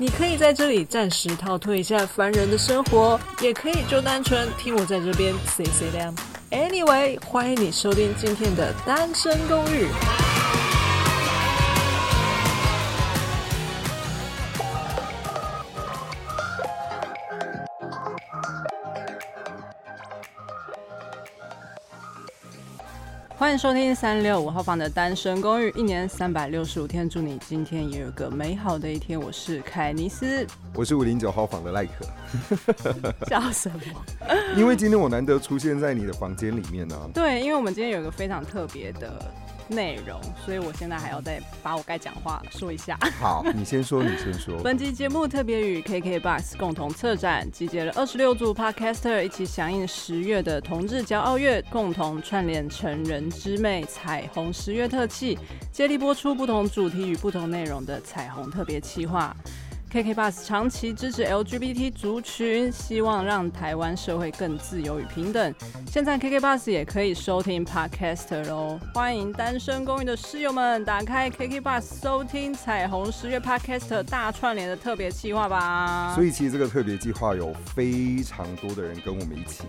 你可以在这里暂时逃脱一下烦人的生活，也可以就单纯听我在这边 say say 亮。Anyway，欢迎你收听今天的单身公寓。欢迎收听三六五号房的单身公寓，一年三百六十五天，祝你今天也有个美好的一天。我是凯尼斯，我是五零九号房的赖克。叫什么？因为今天我难得出现在你的房间里面呢、啊。对，因为我们今天有一个非常特别的。内容，所以我现在还要再把我该讲话说一下。好，你先说，你先说。本集节目特别与 KKBOX 共同策展，集结了二十六组 Podcaster 一起响应十月的同志骄傲月，共同串联成人之美彩虹十月特辑，接力播出不同主题与不同内容的彩虹特别企划。KKBOX 长期支持 LGBT 族群，希望让台湾社会更自由与平等。现在 KK Bus 也可以收听 Podcast 喽，欢迎单身公寓的室友们打开 KK Bus 收听彩虹十月 Podcast 大串联的特别计划吧。所以其实这个特别计划有非常多的人跟我们一起。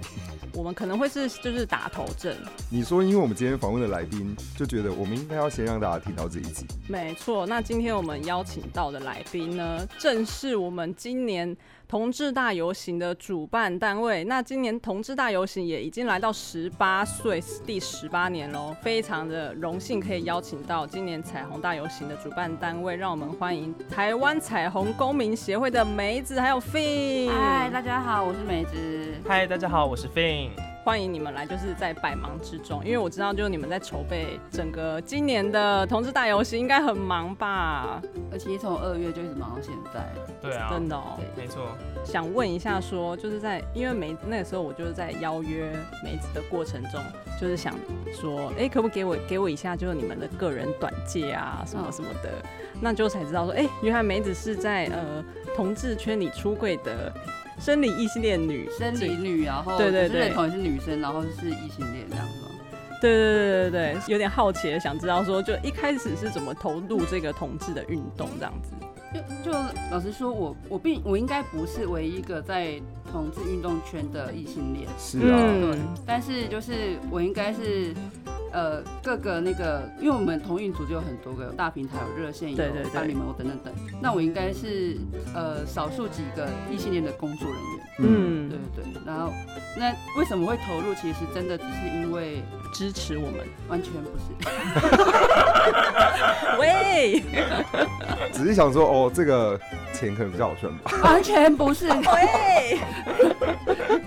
我们可能会是就是打头阵。你说，因为我们今天访问的来宾就觉得我们应该要先让大家听到这一集。没错，那今天我们邀请到的来宾呢，正是我们今年同志大游行的主办单位。那今年同志大游行也已经来到十八岁第十八年喽，非常的荣幸可以邀请到今年彩虹大游行的主办单位，让我们欢迎台湾彩虹公民协会的梅子还有 Fin。嗨，大家好，我是梅子。嗨，大家好，我是 Fin。欢迎你们来，就是在百忙之中，因为我知道，就是你们在筹备整个今年的同志大游戏，应该很忙吧？而且从二月就一直忙到现在。对啊，真的哦，没错。想问一下，说就是在因为梅子那个时候，我就是在邀约梅子的过程中，就是想说，哎，可不可以给我给我一下，就是你们的个人短介啊，什么什么的，哦、那就才知道说，哎，原来梅子是在呃同志圈里出柜的。生理异性恋女，生理女，然后对对对，认同也是女生，然后是异性恋这样子吗？对对对对对，有点好奇的想知道说，就一开始是怎么投入这个同志的运动这样子？就就老实说，我我并我应该不是唯一一个在同志运动圈的异性恋，是啊，对，但是就是我应该是。呃，各个那个，因为我们同运组就有很多个有大平台，有热线，有伴侣门等等等。那我应该是呃少数几个异性恋的工作人员。嗯，对对对。然后那为什么会投入？其实真的只是因为 支持我们，完全不是。喂，只是想说哦，这个钱可能比较好赚吧。完全不是。喂，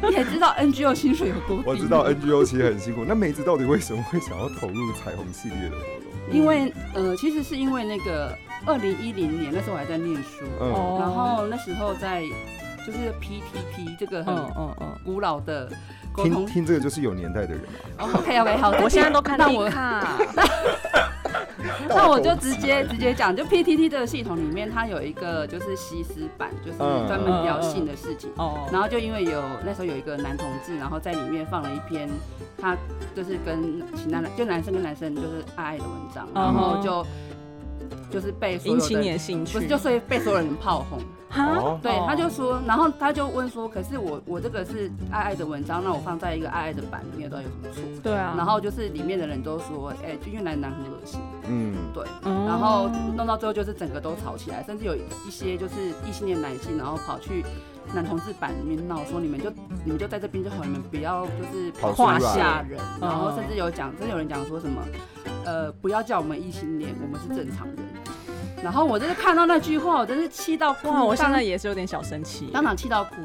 你也知道 NGO 薪水有多低？我知道 NGO 其实很辛苦。那梅子到底为什么会想？要投入彩虹系列的活动，因为呃，其实是因为那个二零一零年那时候我还在念书，嗯、然后那时候在就是 PTP 这个很嗯嗯古老的沟通，听听这个就是有年代的人嘛。OK OK 好，我现在都看到我看。那我就直接直接讲，就 PTT 这个系统里面，它有一个就是西施版，就是专门聊性的事情。哦。然后就因为有那时候有一个男同志，然后在里面放了一篇，他就是跟其他男就男生跟男生就是爱爱的文章，然后就就是被所有的引起你的兴趣，不是就所以被所有人炮轰。哈，对，他就说，然后他就问说，可是我我这个是爱爱的文章，那我放在一个爱爱的版里面，到底有什么错？对啊，然后就是里面的人都说，哎、欸，就因为男男很恶心，嗯，对，然后弄到最后就是整个都吵起来，甚至有一些就是异性恋男性，然后跑去男同志版里面闹，说你们就你们就在这边就好，你们不要就是画下人，然后甚至有讲，甚至有人讲说什么，呃，不要叫我们异性恋，我们是正常人。然后我就是看到那句话，我真是气到哭。哇，我现在也是有点小生气，当场气到哭。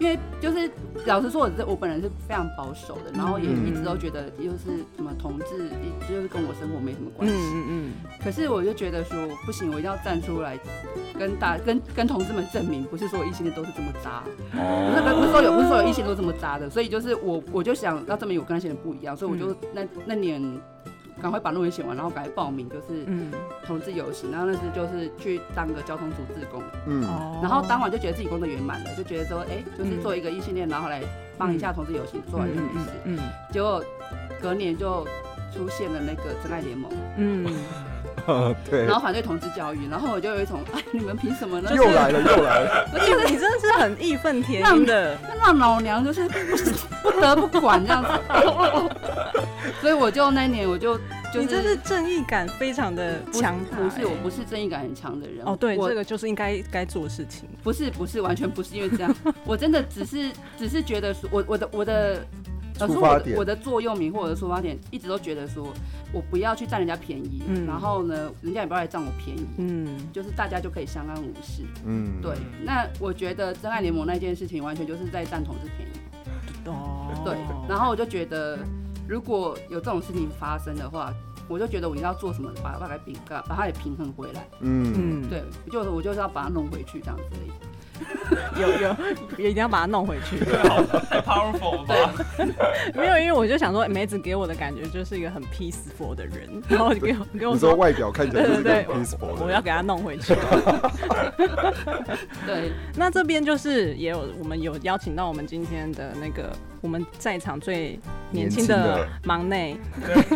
因为就是老实说，我这我本人是非常保守的，然后也一直都觉得又是什么同志，就是跟我生活没什么关系。嗯嗯。可是我就觉得说不行，我一定要站出来跟大跟跟同志们证明，不是说我异性恋都是这么渣。哦。不是不是说有不是说有异性都这么渣的，所以就是我我就想要证明我跟那些人不一样，所以我就那那年。赶快把论文写完，然后赶快报名，就是同志游行。然后那时就是去当个交通组志工，嗯，然后当晚就觉得自己工作圆满了，就觉得说，哎、欸，就是做一个异性恋，然后来帮一下同志游行，做完就没事。嗯，结果隔年就出现了那个真爱联盟，嗯，对，然后反对同志教育，然后我就有一种，哎，你们凭什么呢？又来了，又来了！我觉得你真的是很义愤填膺的，让老娘就是不得不管这样子。所以我就那一年我就，就是，你真是正义感非常的强，不是，我不是正义感很强的人。哦，对，这个就是应该该做的事情。不是，不是，完全不是因为这样。我真的只是，只是觉得说，我我的我的，呃，说我的我的座右铭或者出发点，一直都觉得说我不要去占人家便宜，嗯，然后呢，人家也不要来占我便宜，嗯，就是大家就可以相安无事，嗯，对。那我觉得真爱联盟那件事情，完全就是在占同志便宜。哦，对。然后我就觉得。如果有这种事情发生的话，我就觉得我一定要做什么，把把它平，把它给平衡回来。嗯，对，就是我就是要把它弄回去这样子而已。有有，也一定要把它弄回去。太 powerful 了吧？没有，因为我就想说，梅子给我的感觉就是一个很 peaceful 的人，然后给我给我说外表看起来就是对 peaceful，我要给他弄回去。对，那这边就是也有我们有邀请到我们今天的那个我们在场最年轻的 忙内，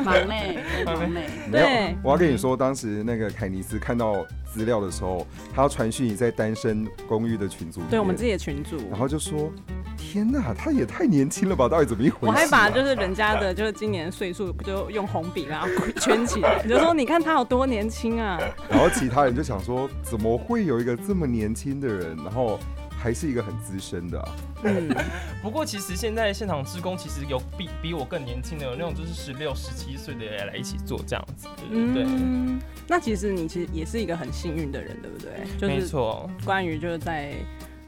忙内，忙内。对，我要跟你说，当时那个凯尼斯看到。资料的时候，他要传讯你在单身公寓的群组，对我们自己的群组，然后就说：“天哪，他也太年轻了吧？到底怎么一回事啊？”我还把就是人家的，就是今年岁数，就用红笔然后圈起来，就说：“你看他有多年轻啊！”然后其他人就想说：“怎么会有一个这么年轻的人？”然后。还是一个很资深的、啊，嗯。不过其实现在现场施工其实有比比我更年轻的，有那种就是十六、十七岁的人来一起做这样子，对对对。嗯、那其实你其实也是一个很幸运的人，对不对？没错。关于就是在。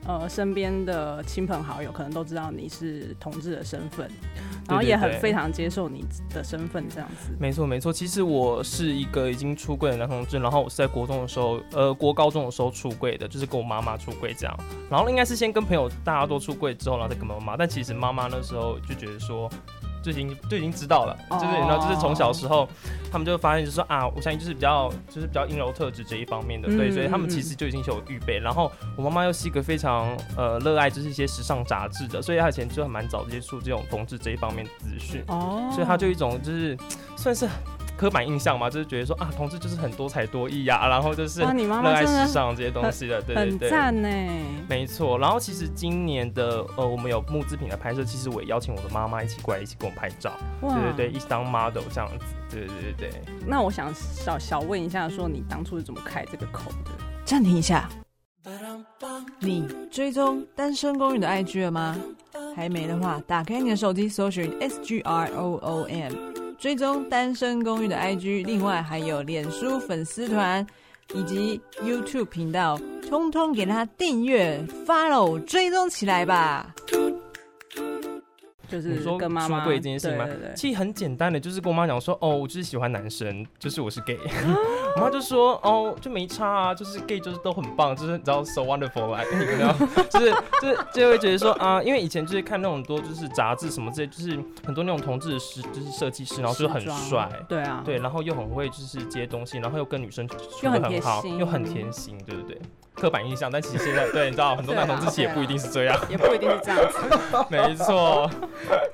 呃，身边的亲朋好友可能都知道你是同志的身份，然后也很非常接受你的身份这样子。没错没错，其实我是一个已经出柜的男同志，然后我是在国中的时候，呃，国高中的时候出柜的，就是跟我妈妈出柜这样。然后应该是先跟朋友大家都出柜之后，然后再跟妈妈。但其实妈妈那时候就觉得说。就已经就已经知道了，就是你知道就是从小时候，他们就发现就是说啊，我相信就是比较就是比较阴柔特质这一方面的，对，所以他们其实就已经是有预备。然后我妈妈又是一个非常呃热爱就是一些时尚杂志的，所以她以前就很蛮早接触这种同志这一方面的资讯，哦，所以她就一种就是算是。刻板印象嘛，就是觉得说啊，同志就是很多才多艺呀，然后就是热爱时尚这些东西的，对对对，很赞呢。没错，然后其实今年的呃，我们有木制品的拍摄，其实我也邀请我的妈妈一起过来，一起跟我拍照，哇对对对，一起当 model 这样子，对对对对。那我想小小问一下，说你当初是怎么开这个口的？暂停一下，你追踪单身公寓的 IG 了吗？还没的话，打开你的手机，搜寻 S G R O O M。追踪单身公寓的 IG，另外还有脸书粉丝团以及 YouTube 频道，通通给他订阅、Follow、追踪起来吧。就是跟妈妈说跟妈妈出柜这件事情吗？对对对，其实很简单的，就是跟我妈讲说，哦，我就是喜欢男生，就是我是 gay。我妈就说，哦，就没差啊，就是 gay 就是都很棒，就是你知道 so wonderful 来，你知道，就是就是就会觉得说啊，因为以前就是看那种多就是杂志什么之类，就是很多那种同志的师就是设计师，然后就很帅，对啊，对，然后又很会就是接东西，然后又跟女生处得很好，又很甜心，对不对？刻板印象，但其实现在对，你知道很多男同志其实也不一定是这样，也不一定是这样子，没错，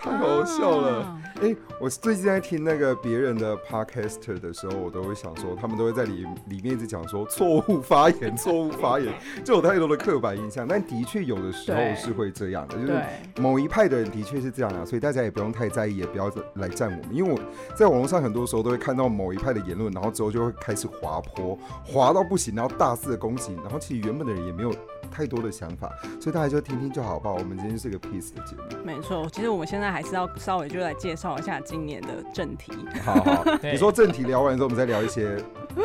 太搞笑了。哎、欸，我最近在听那个别人的 podcaster 的时候，我都会想说，他们都会在里里面一直讲说错误发言，错误发言，就有太多的刻板印象。但的确有的时候是会这样的，就是某一派的人的确是这样啊，所以大家也不用太在意，也不要来站我们，因为我在网络上很多时候都会看到某一派的言论，然后之后就会开始滑坡，滑到不行，然后大肆的攻击，然后其实原本的人也没有太多的想法，所以大家就听听就好吧。我们今天是个 peace 的节目，没错。其实我们现在还是要稍微就来介绍。一下今年的正题。好好，你说正题聊完之后，我们再聊一些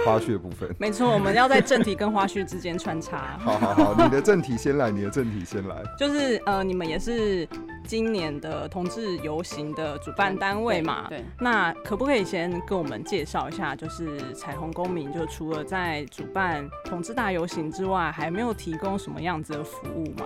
花絮的部分。没错，我们要在正题跟花絮之间穿插。好好好，你的正题先来，你的正题先来。就是呃，你们也是今年的同志游行的主办单位嘛？对。对那可不可以先跟我们介绍一下，就是彩虹公民，就除了在主办同志大游行之外，还没有提供什么样子的服务吗？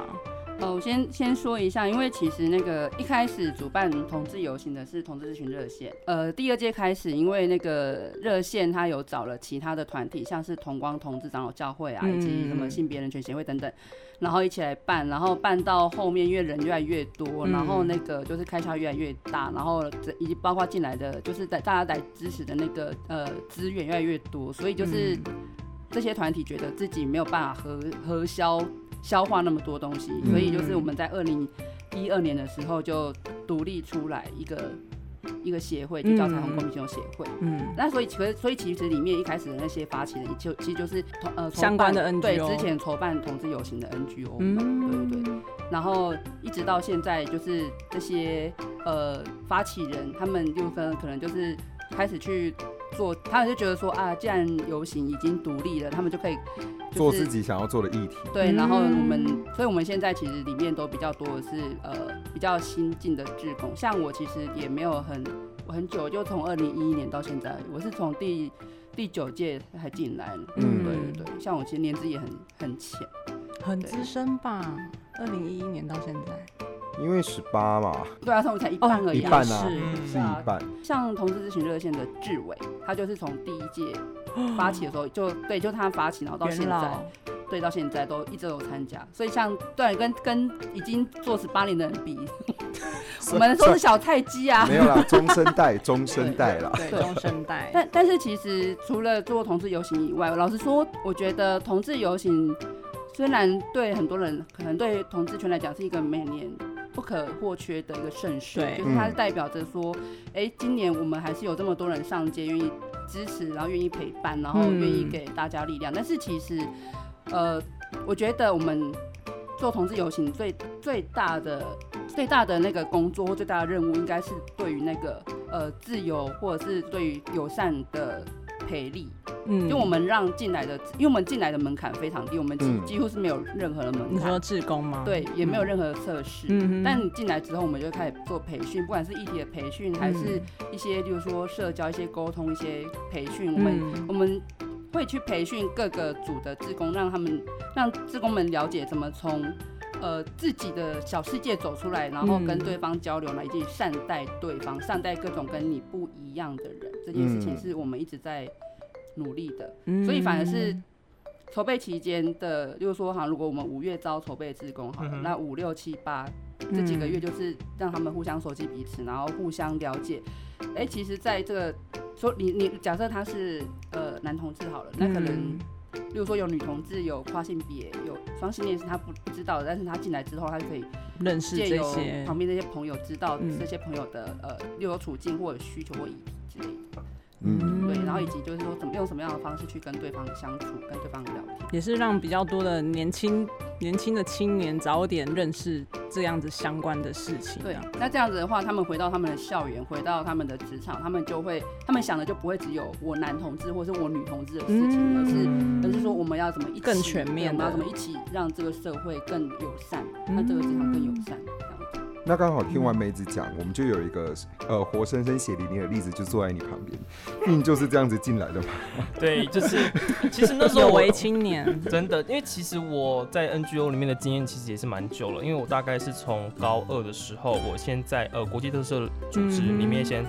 哦，我先先说一下，因为其实那个一开始主办同志游行的是同志咨询热线，呃，第二届开始，因为那个热线他有找了其他的团体，像是同光同志长老教会啊，以及什么性别人权协会等等，然后一起来办，然后办到后面，因为人越来越多，然后那个就是开销越来越大，然后以及包括进来的就是在大家来支持的那个呃资源越来越多，所以就是这些团体觉得自己没有办法核核销。消化那么多东西，所以就是我们在二零一二年的时候就独立出来一个一个协会，就叫彩虹公民行动协会。嗯，那所以其实所以其实里面一开始的那些发起人就其实就是呃相关的 NGO，对，之前筹办同志游行的 NGO。嗯，对对对。然后一直到现在，就是这些呃发起人，他们就分可能就是开始去。做，他们就觉得说啊，既然游行已经独立了，他们就可以、就是、做自己想要做的议题。对，然后我们，所以我们现在其实里面都比较多的是呃比较新进的志工，像我其实也没有很我很久，就从二零一一年到现在，我是从第第九届才进来。嗯，对对对，像我其实年资也很很浅，很资深吧？二零一一年到现在。因为十八嘛，对啊，所以我才一半而已，一半啊，是是一半。像同志咨询热线的志伟，他就是从第一届发起的时候就对，就他发起，然后到现在，对，到现在都一直有参加。所以像对跟跟已经做十八年的人比，我们说是小菜鸡啊，没有啦，中生代，中生代啦，对，中生代。但但是其实除了做同志游行以外，老实说，我觉得同志游行虽然对很多人可能对同志圈来讲是一个每年。不可或缺的一个盛事，对就是它是代表着说，哎、嗯欸，今年我们还是有这么多人上街，愿意支持，然后愿意陪伴，然后愿意给大家力量。嗯、但是其实，呃，我觉得我们做同志游行最最大的最大的那个工作或最大的任务，应该是对于那个呃自由或者是对于友善的培力。嗯，就我们让进来的，因为我们进来的门槛非常低，我们几几乎是没有任何的门槛。你说志工吗？对，也没有任何的测试。嗯，但你进来之后，我们就开始做培训，不管是议题的培训，还是一些，例如说社交、一些沟通、一些培训，我们我们会去培训各个组的志工，让他们让志工们了解怎么从呃自己的小世界走出来，然后跟对方交流，来以及善待对方，善待各种跟你不一样的人。这件事情是我们一直在。努力的，所以反而是筹备期间的，就是说哈，如果我们五月招筹备职工好了，那五六七八这几个月就是让他们互相熟悉彼此，然后互相了解。哎，其实在这个说你你假设他是呃男同志好了，那可能，比如说有女同志，有跨性别，有双性恋是他不不知道的，但是他进来之后，他就可以认识这些旁边那些朋友，知道这些朋友的呃又有处境或者需求或议题之类的。嗯，对，然后以及就是说，怎么用什么样的方式去跟对方相处，跟对方聊天，也是让比较多的年轻年轻的青年早点认识这样子相关的事情。对，那这样子的话，他们回到他们的校园，回到他们的职场，他们就会，他们想的就不会只有我男同志或是我女同志的事情，而是而是说我们要怎么一起更全面，我们要怎么一起让这个社会更友善，让这个职场更友善。那刚好听完梅子讲，我们就有一个呃活生生血淋淋的例子，就坐在你旁边，命就是这样子进来的嘛？对，就是 其实那时候我为青年，真的，因为其实我在 NGO 里面的经验其实也是蛮久了，因为我大概是从高二的时候，我先在呃国际特色组织里面先。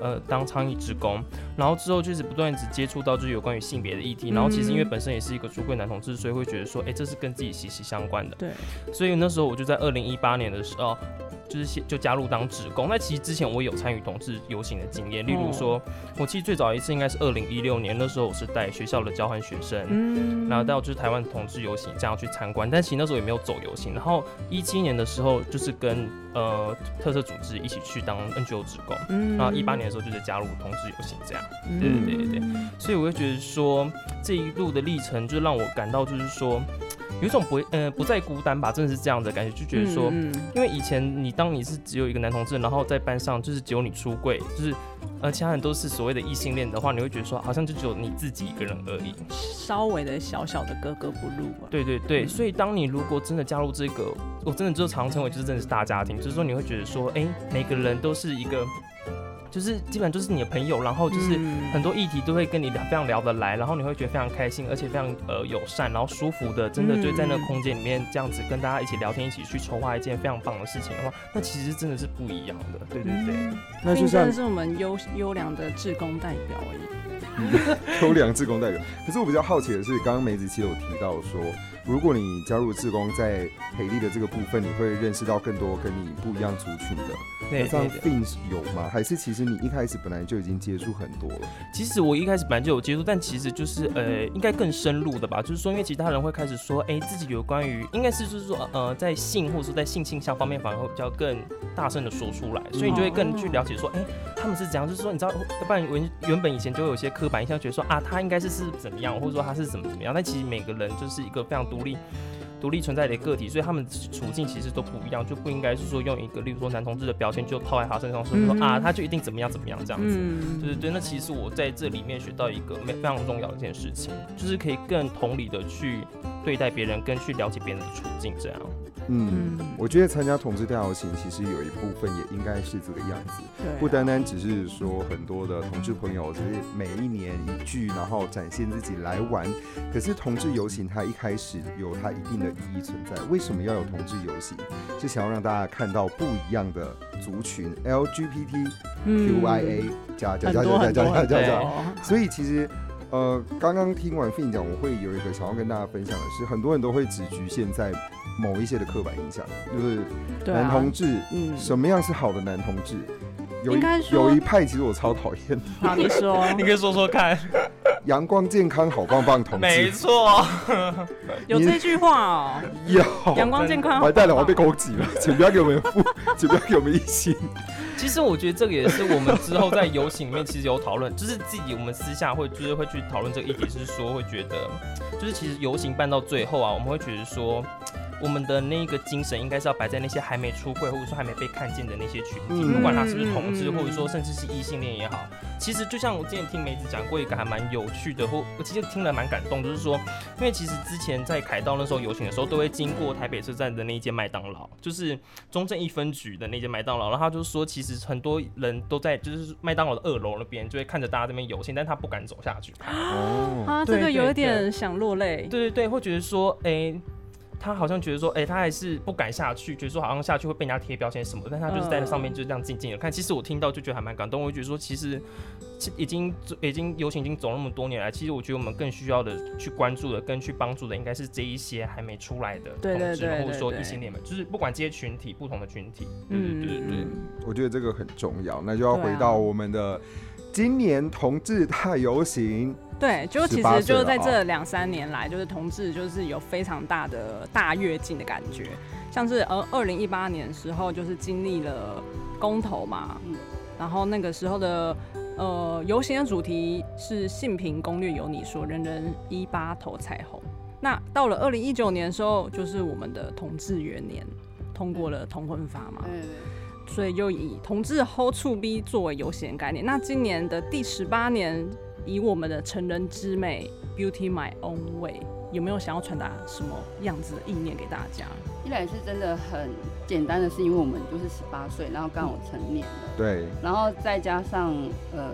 呃，当倡议职工，然后之后就是不断一直接触到就是有关于性别的议题，然后其实因为本身也是一个出柜男同志，所以会觉得说，哎、欸，这是跟自己息息相关的。对，所以那时候我就在二零一八年的时候，就是就加入当职工。那其实之前我有参与同志游行的经验，例如说，我其实最早一次应该是二零一六年，那时候我是带学校的交换学生，嗯，然后到就是台湾同志游行这样去参观，但其实那时候也没有走游行。然后一七年的时候就是跟呃特色组织一起去当 NGO 职工，嗯，然后一八年。的时候就是加入同志游行这样，对对对对对，所以我会觉得说这一路的历程就让我感到就是说有一种不呃不再孤单吧，真的是这样的感觉，就觉得说，嗯因为以前你当你是只有一个男同志，然后在班上就是只有你出柜，就是呃其他人都是所谓的异性恋的话，你会觉得说好像就只有你自己一个人而已，稍微的小小的格格不入。对对对，嗯、所以当你如果真的加入这个，我真的就常称为就是真的是大家庭，就是说你会觉得说，哎、欸，每个人都是一个。就是基本上就是你的朋友，然后就是很多议题都会跟你聊，非常聊得来，然后你会觉得非常开心，而且非常呃友善，然后舒服的，真的就在那个空间里面这样子跟大家一起聊天，一起去筹划一件非常棒的事情的话，那其实真的是不一样的，对对对。那就算是我们优优良的志工代表而已，优良志工代表。可是我比较好奇的是，刚刚梅子其实有提到说。如果你加入志工，在培力的这个部分，你会认识到更多跟你不一样族群的。对，那这样 Fin 有吗？还是其实你一开始本来就已经接触很多了？其实我一开始本来就有接触，但其实就是呃，应该更深入的吧。就是说，因为其他人会开始说，哎、欸，自己有关于，应该是就是说，呃，在性或者说在性倾向方面，反而会比较更大声的说出来，所以你就会更去了解说，哎、欸，他们是怎样？就是说，你知道，要不然原原本以前就会有些刻板印象，觉得说啊，他应该是是怎么样，或者说他是怎么怎么样。但其实每个人就是一个非常独立、独立存在的个体，所以他们处境其实都不一样，就不应该是说用一个，例如说男同志的标签就套在他身上，说说啊，他就一定怎么样怎么样这样子。嗯、对对对，那其实我在这里面学到一个非常重要的一件事情，就是可以更同理的去对待别人，跟去了解别人的处境这样。嗯，我觉得参加同志大游行，其实有一部分也应该是这个样子，不单单只是说很多的同志朋友只是每一年一聚，然后展现自己来玩。可是同志游行它一开始有它一定的意义存在，为什么要有同志游行？是想要让大家看到不一样的族群，LGBTQIA 加加加加加加加，所以其实，呃，刚刚听完 Fin 讲，我会有一个想要跟大家分享的是，很多人都会只局限在某一些的刻板印象，就是男同志，嗯，什么样是好的男同志？有一有一派，其实我超讨厌，你说，你可以说说看。阳光健康好棒棒同志，没错，有这句话哦。有阳光健康，完蛋了，我要被攻击了，请不要给我们负，请不要给我们一星。其实我觉得这个也是我们之后在游行里面其实有讨论，就是自己我们私下会就是会去讨论这个议题，是说会觉得，就是其实游行办到最后啊，我们会觉得说。我们的那个精神应该是要摆在那些还没出柜或者说还没被看见的那些群体，不管他是不是同志，或者说甚至是异性恋也好。其实就像我之前听梅子讲过一个还蛮有趣的，或我其实听了蛮感动，就是说，因为其实之前在凯道那时候游行的时候，都会经过台北车站的那一间麦当劳，就是中正一分局的那间麦当劳，然后他就说，其实很多人都在就是麦当劳的二楼那边，就会看着大家这边游行，但他不敢走下去。哦，啊，这个有一点想落泪。对对对，会觉得说，哎、欸。他好像觉得说，哎、欸，他还是不敢下去，觉得说好像下去会被人家贴标签什么的，但他就是在那上面就这样静静的看。其实我听到就觉得还蛮感动，我就觉得说，其实已经已经游行已经走那么多年来，其实我觉得我们更需要的去关注的、跟去帮助的，应该是这一些还没出来的同志，对对对对对，或者说异性恋们，就是不管这些群体、不同的群体，嗯对对对，对，我觉得这个很重要。那就要回到我们的今年同志大游行。对，就其实就是在这两三年来，就是同志就是有非常大的大跃进的感觉，像是呃二零一八年的时候，就是经历了公投嘛，嗯，然后那个时候的呃游行的主题是性平攻略有你说，人人一八投彩虹。那到了二零一九年的时候，就是我们的同志元年，通过了同婚法嘛，嗯，所以就以同志 Hold to B 作为游行概念。那今年的第十八年。以我们的成人之美，Beauty My Own Way，有没有想要传达什么样子的意念给大家？一来是真的很简单的是，因为我们就是十八岁，然后刚好成年了，对，然后再加上呃。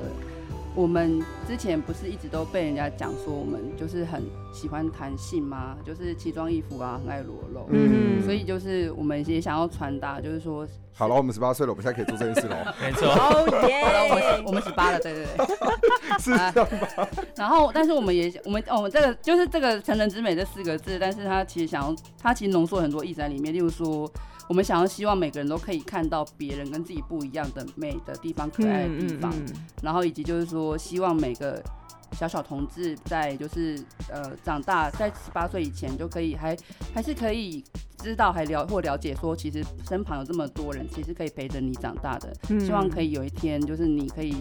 我们之前不是一直都被人家讲说我们就是很喜欢弹性吗？就是奇装异服啊，很爱裸露。嗯，所以就是我们也想要传达，就是说，好了，我们十八岁了，我们现在可以做这件事了。没错。哦耶！好了，我们我们十八了，对对对。是这样吧？然后，但是我们也我们我们这个就是这个成人之美这四个字，但是他其实想要，他其实浓缩很多意思在里面，例如说。我们想要希望每个人都可以看到别人跟自己不一样的美的地方、可爱的地方，嗯嗯嗯、然后以及就是说，希望每个小小同志在就是呃长大，在十八岁以前就可以还还是可以知道还了或了解说，其实身旁有这么多人，其实可以陪着你长大的。嗯、希望可以有一天，就是你可以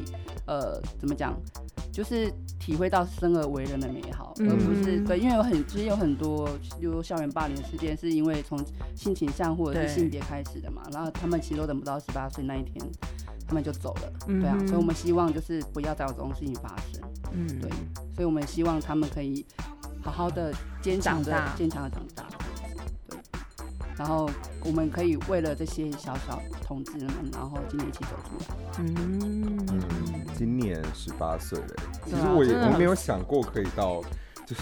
呃怎么讲？就是体会到生而为人的美好，而不是对，因为有很其实有很多，比如校园霸凌事件，是因为从性倾向或者是性别开始的嘛，然后他们其实都等不到十八岁那一天。他们就走了，对啊，所以我们希望就是不要再有这种事情发生，嗯，对，所以我们希望他们可以好好的坚强的坚强的长大，对，然后我们可以为了这些小小同志们，然后今年一起走出来，嗯，今年十八岁了，其实我也我没有想过可以到。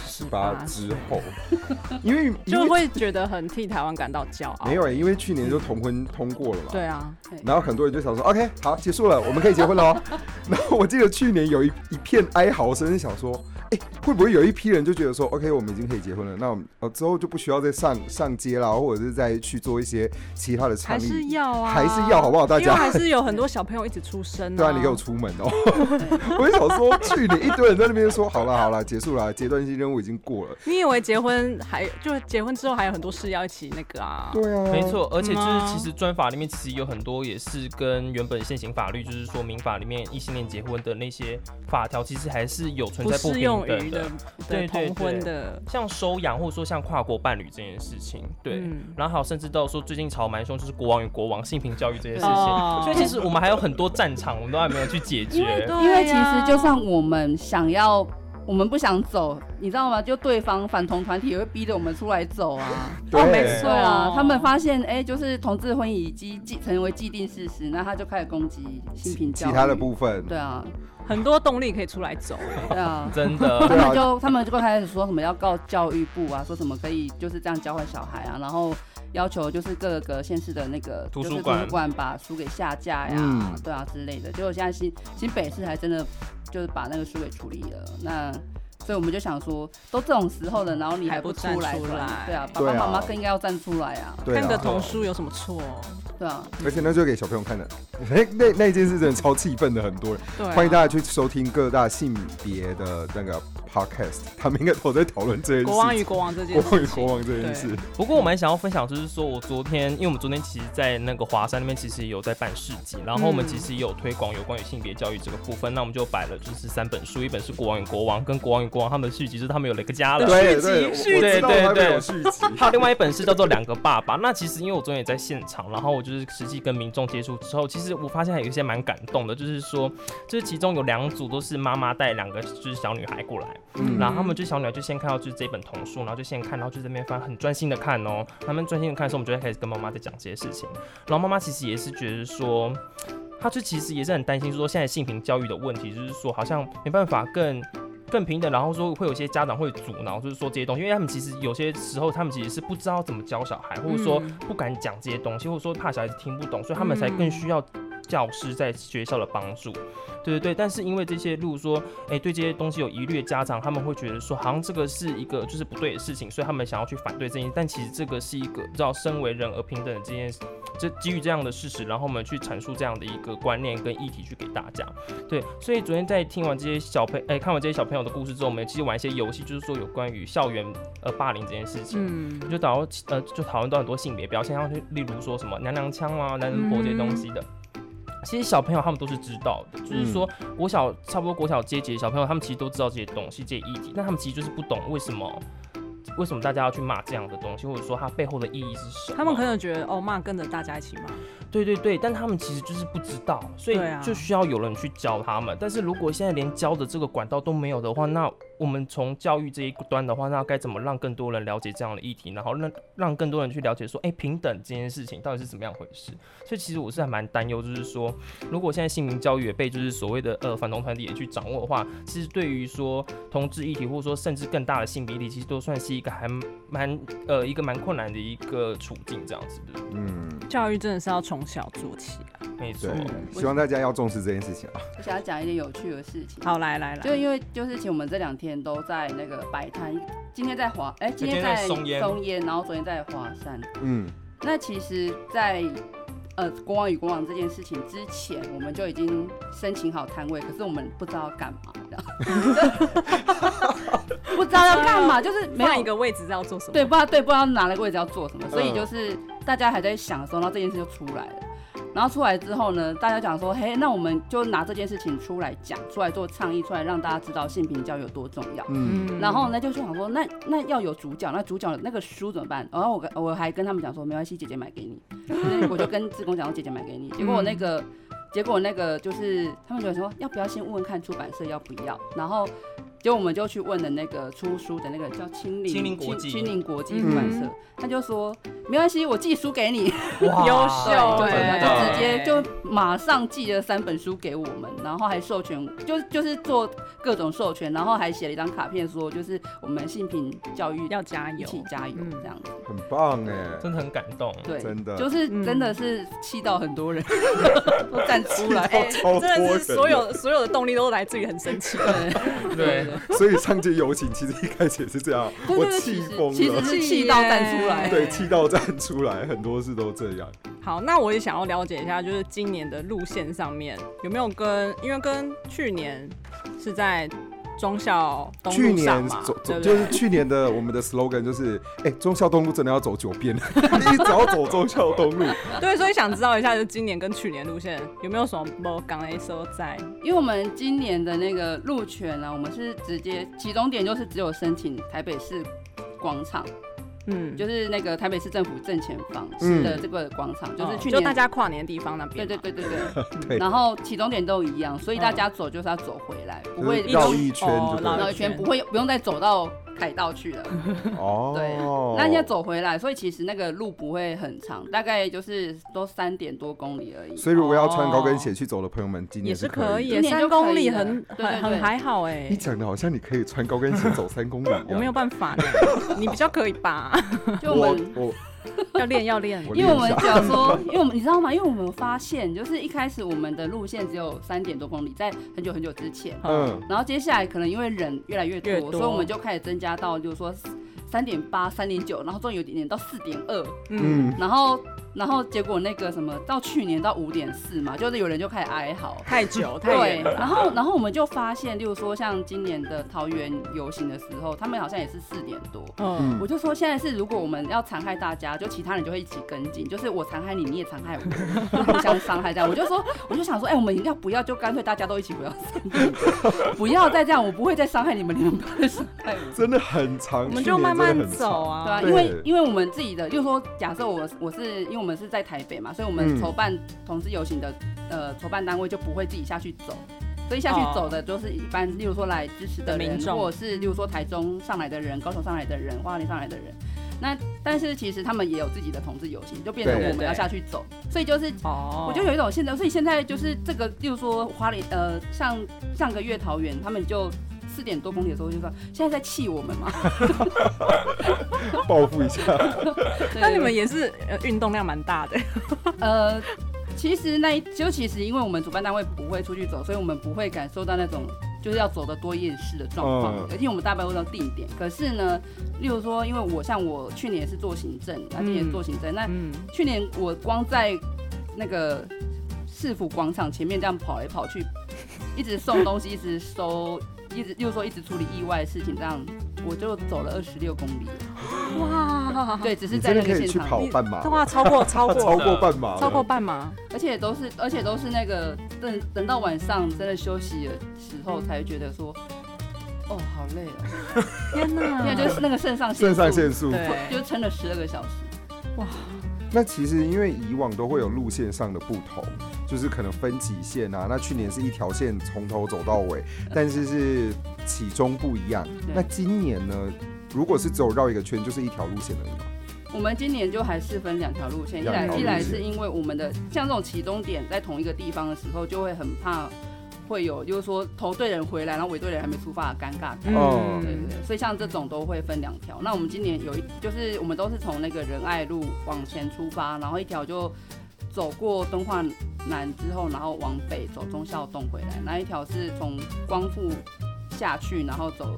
十八 之后，因为就会觉得很替台湾感到骄傲。没有哎，因为去年就同婚通过了嘛。对啊，然后很多人就想说，OK，好，结束了，我们可以结婚了。然后我记得去年有一一片哀嚎声，想说。哎、欸，会不会有一批人就觉得说，OK，我们已经可以结婚了，那我们呃之后就不需要再上上街啦，或者是再去做一些其他的倡议？还是要啊，还是要好不好？大家还是有很多小朋友一直出生、啊。对啊，你给我出门哦！我就想说，去年一堆人在那边说，好了好了，结束了，阶段性任务已经过了。你以为结婚还就结婚之后还有很多事要一起那个啊？对啊，没错，而且就是其实专法里面其实有很多也是跟原本现行法律，就是说民法里面异性恋结婚的那些法条，其实还是有存在不平等的。对对对的，像收养或者说像跨国伴侣这件事情，对，嗯、然后还有甚至到说最近吵蛮凶，就是国王与国王性平教育这件事情，哦、所以其实我们还有很多战场，我们都还没有去解决。因为，啊、因为其实就算我们想要，我们不想走，你知道吗？就对方反同团体也会逼着我们出来走啊。对，没错啊，他们发现哎，就是同志婚姻已经既成为既定事实，那他就开始攻击性平教育其他的部分。对啊。很多动力可以出来走，对 啊，真的。他们就他们就开始说什么要告教育部啊，说什么可以就是这样教坏小孩啊，然后要求就是各个县市的那个图书馆，图书馆把书给下架呀，嗯、对啊之类的。结果现在新新北市还真的就是把那个书给处理了。那所以我们就想说，都这种时候了，然后你还不出来，出来对啊，爸爸妈妈更应该要站出来啊。看个童书有什么错？对啊，而且那就给小朋友看的，哎，那那件事真的超气愤的，很多人。对，欢迎大家去收听各大性别的那个。Podcast，他们应该都在讨论这件事。国王与国王这件事。国王与国王这件事。不过我蛮想要分享，就是说我昨天，因为我们昨天其实，在那个华山那边，其实也有在办市集，然后我们其实也有推广有关于性别教育这个部分。那我们就摆了就是三本书，一本是《国王与国王》，跟《国王与国王》他们的续集，就是他们有了一个家了。对对对对对。还有 另外一本是叫做《两个爸爸》。那其实因为我昨天也在现场，然后我就是实际跟民众接触之后，其实我发现还有一些蛮感动的，就是说，就是其中有两组都是妈妈带两个就是小女孩过来，嗯，然后他们。就小女孩就先看到就是这本童书，然后就先看，然后就在那边翻，很专心的看哦。他们专心的看的时候，我们就会开始跟妈妈在讲这些事情。然后妈妈其实也是觉得说，她就其实也是很担心说，现在性平教育的问题，就是说好像没办法更更平等。然后说会有些家长会阻挠，就是说这些东西，因为他们其实有些时候他们其实是不知道怎么教小孩，或者说不敢讲这些东西，或者说怕小孩子听不懂，所以他们才更需要。教师在学校的帮助，对对对，但是因为这些，例如说，哎、欸，对这些东西有疑虑的家长，他们会觉得说，好像这个是一个就是不对的事情，所以他们想要去反对这件事。但其实这个是一个，知道，身为人而平等的这件事，这基于这样的事实，然后我们去阐述这样的一个观念跟议题去给大家。对，所以昨天在听完这些小朋，哎、欸，看完这些小朋友的故事之后，我们其实玩一些游戏，就是说有关于校园呃霸凌这件事情，嗯，就讨论呃就讨论到很多性别标签，像例如说什么娘娘腔啊、男人婆这些东西的。嗯其实小朋友他们都是知道的，就是说国小差不多国小阶级的小朋友，他们其实都知道这些东西、这些议题，但他们其实就是不懂为什么。为什么大家要去骂这样的东西，或者说它背后的意义是什么？他们可能觉得哦，骂跟着大家一起骂。对对对，但他们其实就是不知道，所以就需要有人去教他们。啊、但是如果现在连教的这个管道都没有的话，那我们从教育这一端的话，那该怎么让更多人了解这样的议题，然后让让更多人去了解说，哎、平等这件事情到底是怎么样回事？所以其实我是还蛮担忧，就是说，如果现在性名教育也被就是所谓的呃反同团体也去掌握的话，其实对于说同志议题，或者说甚至更大的性别议题，其实都算是一个还蛮呃一个蛮困难的一个处境，这样子的。嗯，教育真的是要从小做起，没错。希望大家要重视这件事情啊。我想要讲一点有趣的事情。好，来来来，就因为就是其实我们这两天都在那个摆摊，今天在华，哎、欸，今天在松烟，然后昨天在华山。嗯，那其实，在呃国王与国王这件事情之前，我们就已经申请好摊位，可是我们不知道要干嘛，这样。不知道要干嘛，就是没有一个位置要做什么。对，不知道对，不知道哪个位置要做什么，所以就是大家还在想的时候，然后这件事就出来了。然后出来之后呢，大家讲说，嘿，那我们就拿这件事情出来讲，出来做倡议，出来让大家知道性平教育有多重要。嗯。然后呢，就想说，那那要有主角，那主角那个书怎么办？然后我我还跟他们讲说，没关系，姐姐买给你。我就跟志工讲说，姐姐买给你。结果我那个。结果那个就是他们就说要不要先问问看出版社要不要，然后。就我们就去问了那个出书的那个叫青林青林国际。青林国际出版社，嗯、他就说没关系，我寄书给你，优秀，对，就直接就马上寄了三本书给我们，然后还授权，就就是做各种授权，然后还写了一张卡片说，就是我们性平教育要加油，一起加油这样子，很棒哎，真的很感动，对，真的，就是真的是气到很多人 都站出来，真的是所有所有的动力都来自于很生气，对对。所以上街游行其实一开始也是这样，我气疯了，其实是气到站出来，对，气到站出来，很多事都这样。好，那我也想要了解一下，就是今年的路线上面有没有跟，因为跟去年是在。忠孝东路去年走走就是去年的我们的 slogan 就是，哎、欸，忠孝东路真的要走九遍，一直要走忠孝东路。对，所以想知道一下，就今年跟去年路线有没有什么不刚 A 所在？因为我们今年的那个路权呢，我们是直接起终点就是只有申请台北市广场。嗯，就是那个台北市政府正前方的这个广场，嗯、就是去年就大家跨年的地方那边。对对对对对。对 然后起终点都一样，所以大家走就是要走回来，嗯、不会绕一圈就绕一圈，不会不用再走到。凯道去了，哦，对，那你要走回来，所以其实那个路不会很长，大概就是都三点多公里而已。所以如果要穿高跟鞋去走的朋友们，今年是可以，也是可以，三公里很很很还好哎。你讲的好像你可以穿高跟鞋走三公里，我没有办法，你比较可以吧？就我我。要 练要练，因为我们讲说，因为我们你知道吗？因为我们发现，就是一开始我们的路线只有三点多公里，在很久很久之前，嗯，然后接下来可能因为人越来越多，越多所以我们就开始增加到，就是说三点八、三点九，然后终于有点点到四点二，嗯，然后。然后结果那个什么，到去年到五点四嘛，就是有人就开始哀嚎太久 太远。对，然后然后我们就发现，例如说像今年的桃园游行的时候，他们好像也是四点多。嗯，我就说现在是如果我们要残害大家，就其他人就会一起跟进，就是我残害你，你也残害我，互相伤害这样。我就说，我就想说，哎，我们要不要就干脆大家都一起不要不要再这样，我不会再伤害你们，你们不会伤害我。真的很长，我们就慢慢走啊。对啊，因为因为我们自己的，就是说假设我我是因为。我们是在台北嘛，所以我们筹办同志游行的，呃，筹办单位就不会自己下去走，所以下去走的就是一般，例如说来支持的人，或者是例如说台中上来的人、高雄上来的人、花莲上来的人。那但是其实他们也有自己的同志游行，就变成我们要下去走，所以就是，我就有一种现在，所以现在就是这个，例如说花莲，呃，像上个月桃园，他们就。四点多公里的时候就说，现在在气我们吗？报复一下。那你们也是运动量蛮大的。呃，其实那就其实因为我们主办单位不会出去走，所以我们不会感受到那种就是要走的多厌世的状况。而且我们大部分都定点。可是呢，例如说，因为我像我去年也是做行政，那，今年做行政，那去年我光在那个市府广场前面这样跑来跑去，一直送东西，一直收。一直又说一直处理意外的事情，这样我就走了二十六公里。哇，对，只是在那个现场，跑。半马，哇，超过超过。超过 半马，超过半马，而且都是而且都是那个等等到晚上真的休息的时候才觉得说，哦，好累哦，天哪，因为就是那个肾上肾上腺素，对，就撑了十二个小时，哇。那其实因为以往都会有路线上的不同，就是可能分几线啊。那去年是一条线从头走到尾，但是是起终不一样。那今年呢？如果是只有绕一个圈，就是一条路线而已吗？我们今年就还是分两条路线，一来一来是因为我们的像这种起终点在同一个地方的时候，就会很怕。会有，就是说头队人回来，然后尾队人还没出发的尴尬。哦，对对对，所以像这种都会分两条。那我们今年有一，就是我们都是从那个仁爱路往前出发，然后一条就走过敦化南之后，然后往北走忠孝洞回来。那一条是从光复下去，然后走，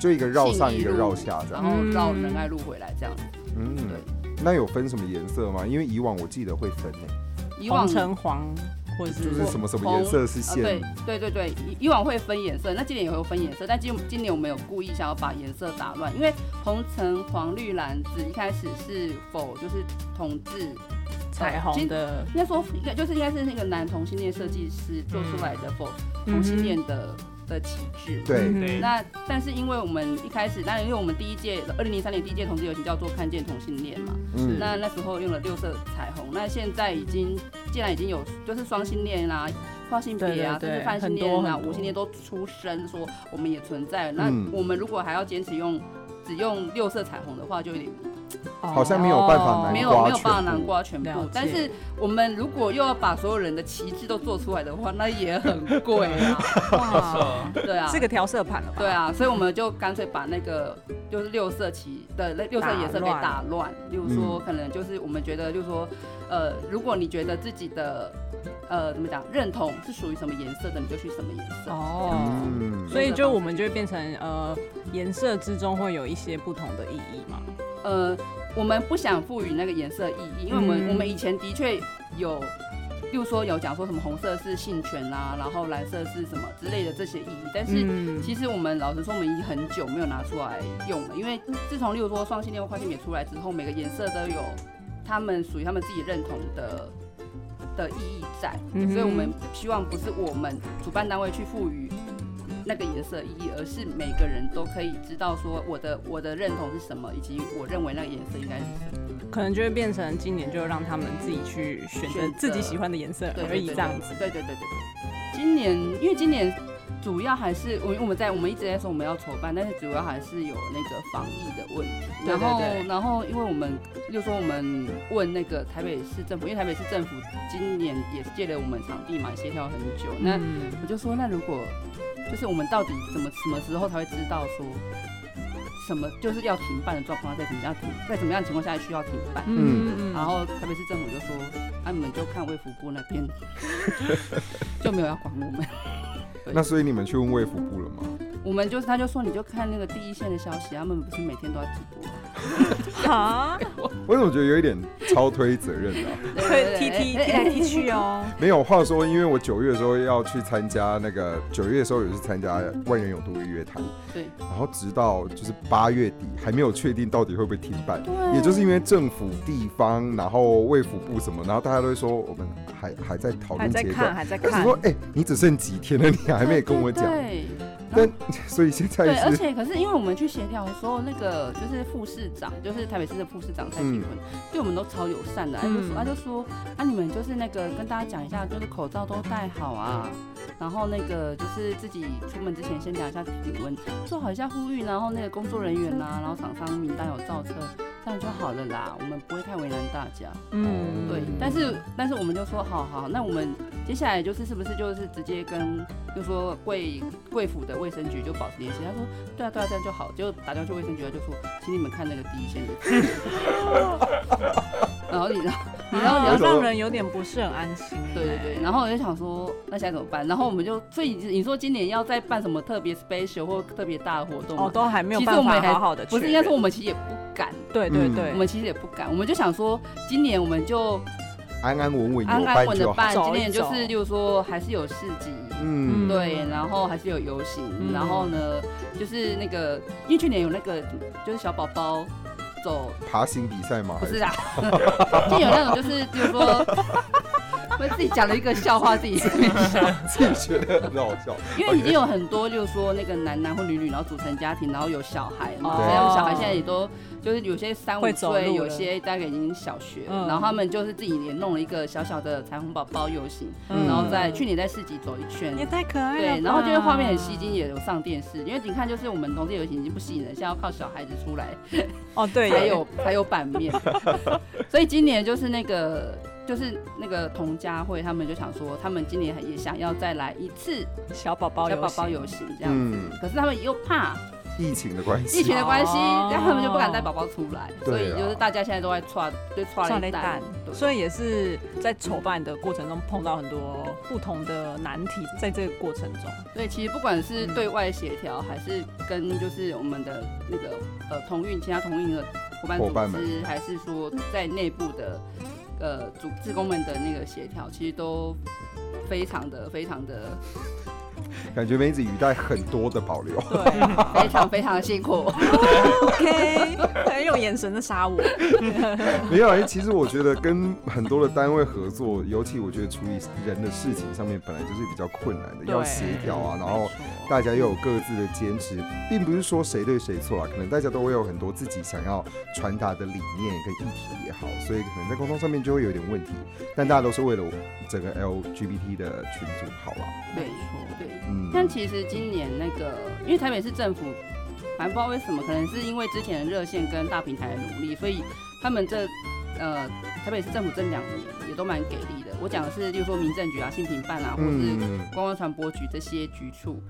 就一个绕上一个绕下，然后绕仁爱路回来这样子。嗯，对。那有分什么颜色吗？因为以往我记得会分诶、欸，以往橙黄。或者是就是什么什么颜色是线？对对对对，以以往会分颜色，那今年也会分颜色，但今今年我们有故意想要把颜色打乱，因为红橙黄绿蓝紫一开始是否就是同志彩虹的，应该说应该就是应该是那个男同性恋设计师做出来的否同性恋的。嗯的旗帜，对。对，那但是因为我们一开始，那因为我们第一届二零零三年第一届同志游行叫做看见同性恋嘛，嗯，那那时候用了六色彩虹，那现在已经既然已经有就是双性恋啊、跨性别啊，就是泛性恋啊、无性恋都出声说我们也存在，那我们如果还要坚持用只用六色彩虹的话，就有点。好像没有办法南瓜，没有没有办法南瓜全部，但是我们如果又要把所有人的旗帜都做出来的话，那也很贵啊！哇，对啊，是个调色盘了。对啊，所以我们就干脆把那个就是六色旗的六色颜色给打乱。例如说，可能就是我们觉得，就是说，呃，如果你觉得自己的呃怎么讲认同是属于什么颜色的，你就去什么颜色。哦，所以就我们就会变成呃颜色之中会有一些不同的意义嘛。呃，我们不想赋予那个颜色意义，因为我们、嗯、我们以前的确有，例如说有讲说什么红色是性权啊，然后蓝色是什么之类的这些意义，但是其实我们老实说，我们已经很久没有拿出来用了，因为自从例如说双性恋或跨性别出来之后，每个颜色都有他们属于他们自己认同的的意义在，所以我们希望不是我们主办单位去赋予。那个颜色意义，而是每个人都可以知道说我的我的认同是什么，以及我认为那个颜色应该是什么。可能就会变成今年就让他们自己去选择自己喜欢的颜色而已，这样子。对对对对对。今年因为今年主要还是我我们在我们一直在说我们要筹办，但是主要还是有那个防疫的问题。然后对对对，然后因为我们又说我们问那个台北市政府，因为台北市政府今年也是借了我们场地嘛，协调很久。那我就说那如果。就是我们到底怎么什么时候才会知道说什么就是要停办的状况，在怎么样停，在怎么样的情况下需要停办？嗯嗯。然后特别是政府就说，那、啊、你们就看卫福部那边，就没有要管我们。那所以你们去问卫福部了吗？我们就是，他就说你就看那个第一线的消息，他们不是每天都在直播。啊？我怎么觉得有一点超推责任的、啊？推踢踢踢来踢去哦。没有话说，因为我九月的时候要去参加那个九月的时候也是参加万人有度日月潭。对。然后直到就是八月底还没有确定到底会不会停办。对。也就是因为政府、地方，然后卫福部什么，然后大家都会说我们还还在讨论阶段，还在看。说哎、欸，你只剩几天了，你还没跟我讲。对。但 所以现在对，而且可是因为我们去协调的时候，那个就是副市长，就是台北市的副市长蔡英文，对我们都超友善的，他就说他就说啊，你们就是那个跟大家讲一下，就是口罩都戴好啊，然后那个就是自己出门之前先量一下体温，做好一下呼吁，然后那个工作人员啊，然后厂商名单有造册，这样就好了啦，我们不会太为难大家。嗯，对，但是但是我们就说好好，那我们接下来就是是不是就是直接跟就说贵贵府的。卫生局就保持联系，他说对啊对啊，这样就好，就打电话去卫生局，他就说，请你们看那个第一线的，然后你知道，你知道，你要让人有点不是很安心，对对对，然后我就想说，那现在怎么办？然后我们就，所以你说今年要再办什么特别 special 或特别大的活动，哦，都还没有办法好好的，不是应该说我们其实也不敢，对对对，我们其实也不敢，我们就想说，今年我们就。安安稳稳，安安稳的办。今年就是，就是说，还是有市集，嗯，对，然后还是有游行，嗯、然后呢，就是那个，因为去年有那个，就是小宝宝走爬行比赛嘛，不是啊，就有那种，就是，比如说。我自己讲了一个笑话，自己自己笑，自己觉得很好笑。因为已经有很多，就是说那个男男或女女，然后组成家庭，然后有小孩嘛。然后小孩现在也都就是有些三五岁，有些大概已经小学。然后他们就是自己也弄了一个小小的彩虹宝宝游行，然后在去年在市集走一圈，也太可爱了。对，然后就是画面很吸睛，也有上电视。因为你看，就是我们同志游行已经不吸引人，现在要靠小孩子出来。哦，对，才有才有版面。所以今年就是那个。就是那个童家会，他们就想说，他们今年也想要再来一次小宝宝小宝宝游行这样子，嗯、可是他们又怕疫情的关系，疫情的关系，然后他们就不敢带宝宝出来，所以就是大家现在都在串，就串了一蛋，所以也是在筹办的过程中碰到很多不同的难题，在这个过程中，所以其实不管是对外协调，还是跟就是我们的那个呃同运其他同运的伙伴组织，还是说在内部的。呃，组职工们的那个协调，其实都非常的、非常的感觉梅子语带很多的保留，对，非常非常的辛苦。OK，很有眼神的杀我。没有，因为其实我觉得跟很多的单位合作，尤其我觉得处理人的事情上面本来就是比较困难的，要协调啊，然后大家又有各自的坚持，并不是说谁对谁错啊，可能大家都会有很多自己想要传达的理念跟议题也好，所以可能在沟通上面就会有点问题，但大家都是为了整个 LGBT 的群组好了。没错，对，嗯，但其实今年那个，因为台北市政府，反正不知道为什么，可能是因为之前的热线跟大平台的努力，所以他们这呃台北市政府这两年也都蛮给力的。我讲的是，例如说民政局啊、信平办啊，或是观光传播局这些局处，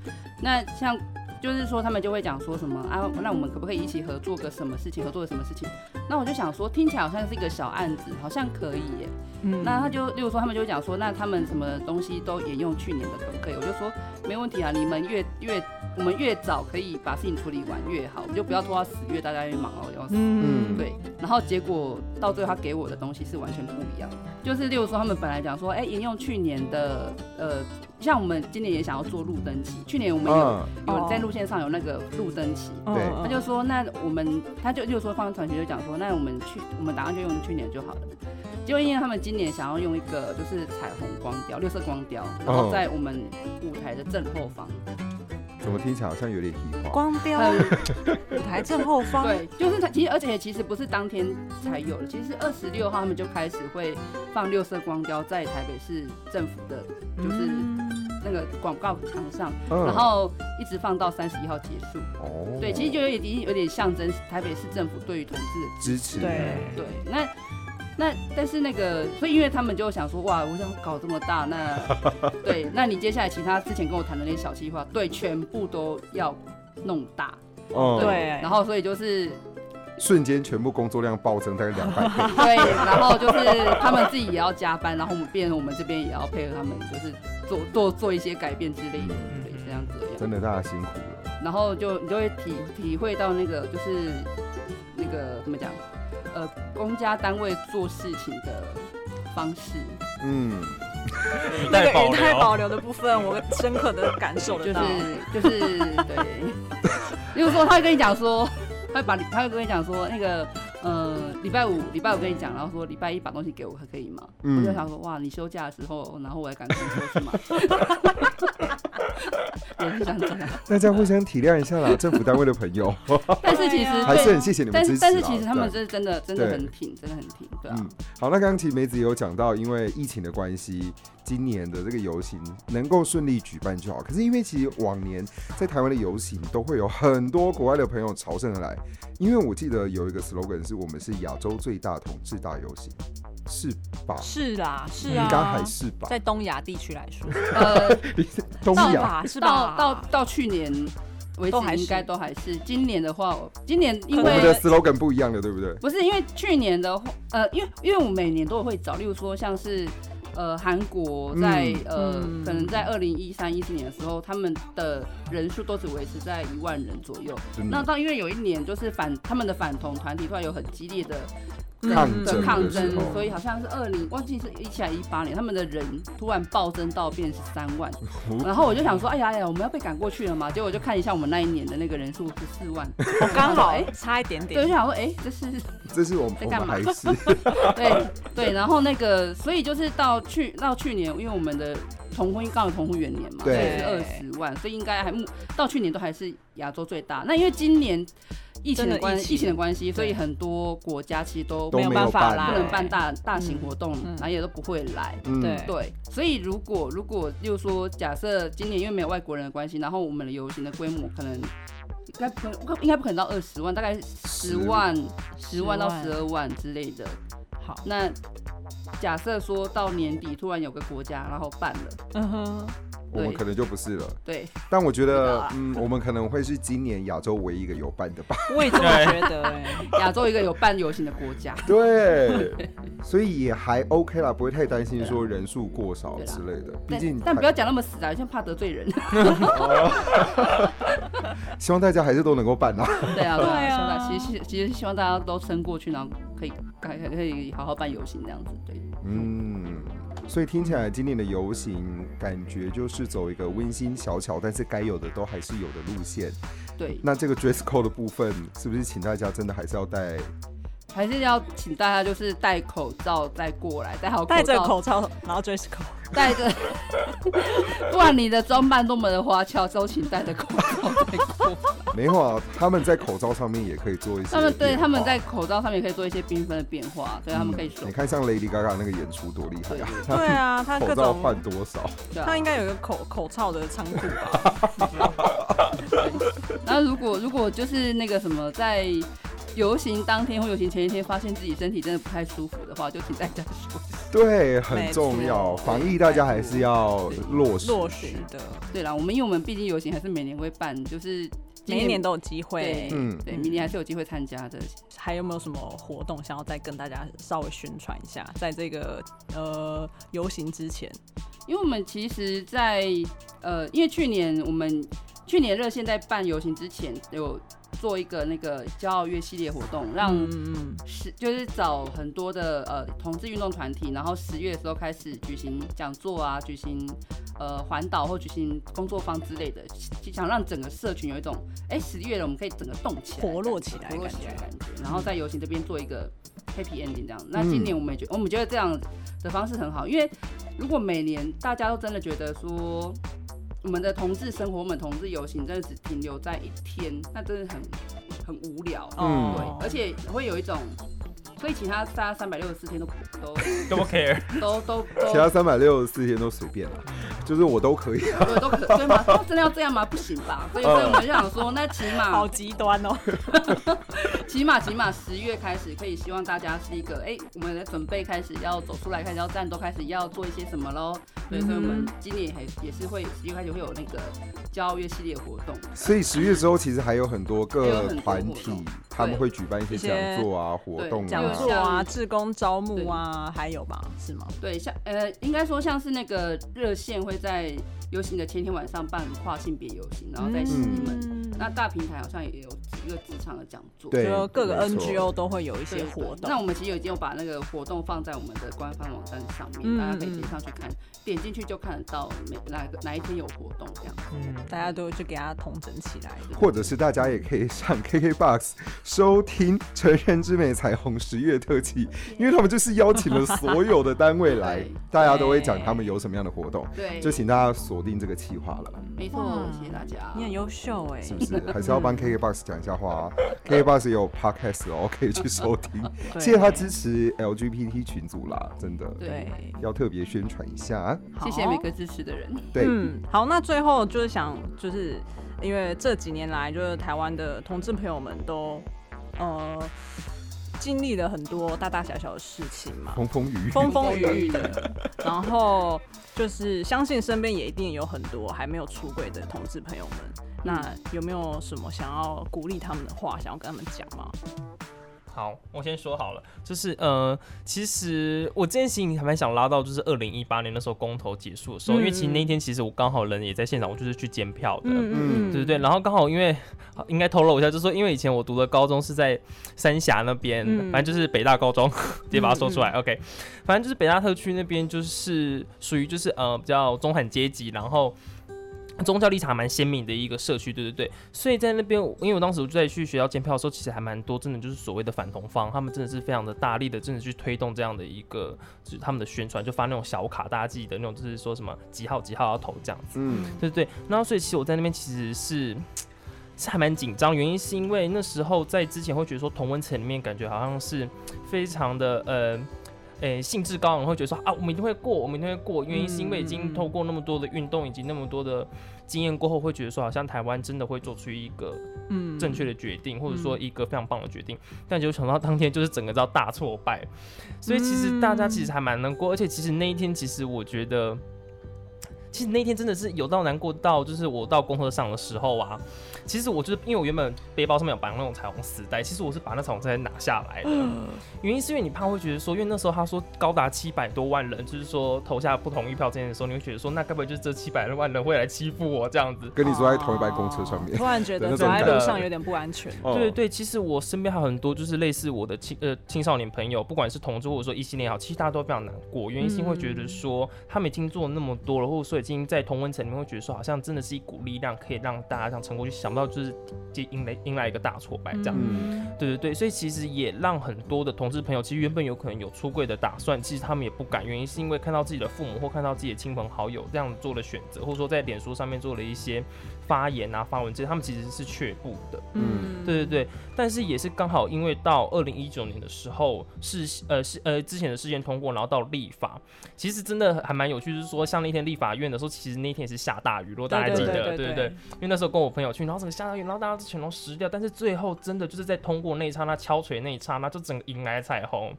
那像。就是说，他们就会讲说什么啊？那我们可不可以一起合作个什么事情？合作个什么事情？那我就想说，听起来好像是一个小案子，好像可以耶。嗯，那他就，例如说，他们就讲说，那他们什么东西都沿用去年的，可不可以？我就说没问题啊，你们越越我们越早可以把事情处理完越好，我们就不要拖到十月，大家越忙哦，要死。嗯，对。然后结果到最后，他给我的东西是完全不一样。就是例如说，他们本来讲说，哎，沿用去年的，呃。像我们今年也想要做路灯旗，去年我们有有在路线上有那个路灯旗，对，他就说那我们他就就说方传学就讲说那我们去我们打算就用去年就好了，结果因为他们今年想要用一个就是彩虹光雕，六色光雕，然后在我们舞台的正后方。怎么听起来好像有点奇怪？光雕舞台正后方，对，就是它其实而且其实不是当天才有的，其实是二十六号他们就开始会放六色光雕在台北市政府的，就是那个广告墙上，然后一直放到三十一号结束。哦，对，其实就有已经有点象征台北市政府对于同志的支持。对对，那。那但是那个，所以因为他们就想说，哇，我想搞这么大，那 对，那你接下来其他之前跟我谈的那些小计划，对，全部都要弄大，哦，对，然后所以就是瞬间全部工作量暴增大概两百倍，对，然后就是他们自己也要加班，然后我们变成我们这边也要配合他们，就是做做做一些改变之类的，对，这样子，真的大家辛苦了，然后就你就会体体会到那个就是那个怎么讲？呃，公家单位做事情的方式，嗯，那个语态保留的部分，我深刻的感受得到，就是就是对，比如说他会跟你讲说，他会把你他会跟你讲说那个。呃，礼拜五礼拜五跟你讲，然后说礼拜一把东西给我，还可以吗？嗯、我就想说，哇，你休假的时候，然后我还赶工作是吗？也是想这样，大家互相体谅一下啦，政府单位的朋友。但是其实还是很谢谢你们支持。但是其实他们是真的真的很挺，真的很挺，对啊。嗯、好，那刚刚其实梅子也有讲到，因为疫情的关系。今年的这个游行能够顺利举办就好。可是因为其实往年在台湾的游行都会有很多国外的朋友朝圣而来，因为我记得有一个 slogan 是我们是亚洲最大同志大游行，是吧？是啦，是啊，应该还是吧？在 东亚地区来说，呃，东亚是吧？到到到去年为止应该都还是。今年的话，今年因为我们的 slogan 不一样的，对不对？不是，因为去年的话，呃，因为因为我每年都会找，例如说像是。呃，韩国在、嗯、呃，可能在二零一三一四年的时候，他们的人数都只维持在一万人左右。那到因为有一年就是反他们的反同团体突然有很激烈的。抗的抗争，所以好像是二零，忘记是一七还一八年，他们的人突然暴增到变成三万，然后我就想说，哎呀哎呀，我们要被赶过去了嘛？结果我就看一下我们那一年的那个人数是四万，我刚好哎差一点点，对，我就想说，哎，这是这是我们在干嘛？对对，然后那个，所以就是到去到去年，因为我们的同婚刚好同婚元年嘛，对，是二十万，所以应该还到去年都还是亚洲最大。那因为今年。疫情的关疫情的关系，所以很多国家其实都没有办法啦，不能办大大型活动，然后也都不会来。对对，所以如果如果就是说，假设今年因为没有外国人的关系，然后我们的游行的规模可能应该不应该不可能到二十万，大概十万十万到十二万之类的。好，那假设说到年底突然有个国家然后办了，嗯哼。我们可能就不是了，对。但我觉得，嗯，我们可能会是今年亚洲唯一一个有办的吧。我也这么觉得，哎，亚洲一个有办游行的国家。对，所以也还 OK 啦，不会太担心说人数过少之类的。毕竟，但不要讲那么死啊，像怕得罪人。希望大家还是都能够办啊。对啊，对啊。其实其实希望大家都撑过去，然后可以可以可以好好办游行这样子。对，嗯。所以听起来今年的游行感觉就是走一个温馨小巧，但是该有的都还是有的路线。对，那这个 dress code 的部分，是不是请大家真的还是要戴？还是要请大家就是戴口罩再过来，戴好戴着口罩，然后 dress code 戴着，不管你的装扮多么的花俏，都请戴着口罩再过来。没有啊，他们在口罩上面也可以做一些。他们对他们在口罩上面可以做一些缤纷的变化，对、嗯、他们可以说。你看像 Lady Gaga 那个演出多厉害啊！对啊，他口罩换多少？他应该有一个口口罩的仓库吧？然后如果如果就是那个什么在。游行当天或游行前一天，发现自己身体真的不太舒服的话，就请大家休息。对，很重要，防疫大家还是要落实落实的。对啦，我们因为我们毕竟游行还是每年会办，就是每一年都有机会。对，嗯，对，明年还是有机会参加的。还有没有什么活动想要再跟大家稍微宣传一下？在这个呃游行之前，因为我们其实在，在呃，因为去年我们去年热线在办游行之前有。做一个那个骄傲月系列活动，让十就是找很多的呃同志运动团体，然后十月的时候开始举行讲座啊，举行呃环岛或举行工作坊之类的，想让整个社群有一种哎十月了我们可以整个动起来，活络起来，活络起来感觉，然后在游行这边做一个 happy ending 这样。那今年我们也觉我们觉得这样的方式很好，因为如果每年大家都真的觉得说。我们的同志生活，我们同志游行，真的只停留在一天，那真的很很无聊。嗯，对，而且会有一种。所以其他三三百六十四天都都 都不 care，都都都其他三百六十四天都随便了，就是我都可以啊，对，都可以，对吗？真的要这样吗？不行吧？所以所以我们就想说，那起码好极端哦，起码起码十月开始可以希望大家是一个，哎、欸，我们的准备开始要走出来，开始要战斗，开始要做一些什么喽。对，所以我们今年还也是会十月开始会有那个骄傲月系列活动。所以十月之后其实还有很多个团体，他们会举办一些讲座啊活动啊。讲座啊，志工招募啊，还有吧？是吗？对，像呃，应该说像是那个热线会在游行的前天晚上办跨性别游行，然后在西门。嗯、那大平台好像也有几个职场的讲座，对，就各个 NGO 都会有一些活动。那我们其实已经有把那个活动放在我们的官方网站上面，嗯、大家可以点上去看，点进去就看得到每哪个哪一天有活动这样。嗯，大家都就给它统整起来，或者是大家也可以上 KKBOX 收听成人之美彩虹十月特辑，因为他们就是邀请了所有的单位来，大家都会讲他们有什么样的活动，对，就请大家锁定这个企划了。没错，谢谢大家。你很优秀哎，是不是？还是要帮 KKBOX 讲一下话啊？KKBOX 也有 Podcast 哦，可以去收听。谢谢他支持 LGBT 群组啦，真的。对，要特别宣传一下。谢谢每个支持的人。对，嗯，好，那最后就是想，就是因为这几年来，就是台湾的同志朋友们都，呃。经历了很多大大小小的事情嘛，风风雨雨，风风雨雨的。然后就是相信身边也一定有很多还没有出柜的同志朋友们。那有没有什么想要鼓励他们的话，想要跟他们讲吗？好，我先说好了，就是呃，其实我这件事情还蛮想拉到，就是二零一八年那时候公投结束的时候，嗯、因为其实那一天其实我刚好人也在现场，我就是去监票的，嗯，对对对。然后刚好因为应该透露一下，就是说因为以前我读的高中是在三峡那边，嗯、反正就是北大高中，直接把它说出来、嗯、，OK，反正就是北大特区那边就是属于就是呃比较中产阶级，然后。宗教立场蛮鲜明的一个社区，对对对，所以在那边，因为我当时我就在去学校监票的时候，其实还蛮多，真的就是所谓的反同方，他们真的是非常的大力的，真的去推动这样的一个，就是他们的宣传，就发那种小卡，大家记得那种，就是说什么几号几号要投这样子，嗯，对对对。然后所以其实我在那边其实是是还蛮紧张，原因是因为那时候在之前会觉得说同温层里面感觉好像是非常的呃。诶，兴致高昂，会觉得说啊，我们一定会过，我们一定会过。原因是因为已经透过那么多的运动，以及那么多的经验过后，会觉得说，好像台湾真的会做出一个嗯正确的决定，或者说一个非常棒的决定。但就想到当天就是整个叫大挫败，所以其实大家其实还蛮难过，而且其实那一天，其实我觉得。其实那天真的是有到难过到，就是我到公车上的时候啊，其实我就是因为我原本背包上面有绑那种彩虹丝带，其实我是把那彩虹丝带拿下来的，原因是因为你怕会觉得说，因为那时候他说高达七百多万人，就是说投下不同意票这件事的时候，你会觉得说，那该不会就是这七百万人会来欺负我这样子？跟你坐在同一班公车上面，突然觉得走在路上有点不安全。对对对，其实我身边还有很多就是类似我的青呃青少年朋友，不管是同桌或者说异性恋也好，其实大家都非常难过，原因是因为会觉得说他们已经做了那么多了，或者说已经在同温层里面会觉得说，好像真的是一股力量，可以让大家这样撑过去，想不到就是迎来迎来一个大挫败这样。嗯、对对对，所以其实也让很多的同志朋友，其实原本有可能有出柜的打算，其实他们也不敢，原因是因为看到自己的父母或看到自己的亲朋好友这样做了选择，或者说在脸书上面做了一些发言啊、发文这些，他们其实是却步的。嗯，对对对，但是也是刚好因为到二零一九年的时候是呃是呃之前的事件通过，然后到立法，其实真的还蛮有趣，就是说像那天立法院的时候，其实那天也是下大雨，如果大家记得，对对对，对对对，因为那时候跟我朋友去，然后整个下大雨，然后大家全都湿掉，但是最后真的就是在通过那一刹那敲锤那一刹那，就整个迎来彩虹。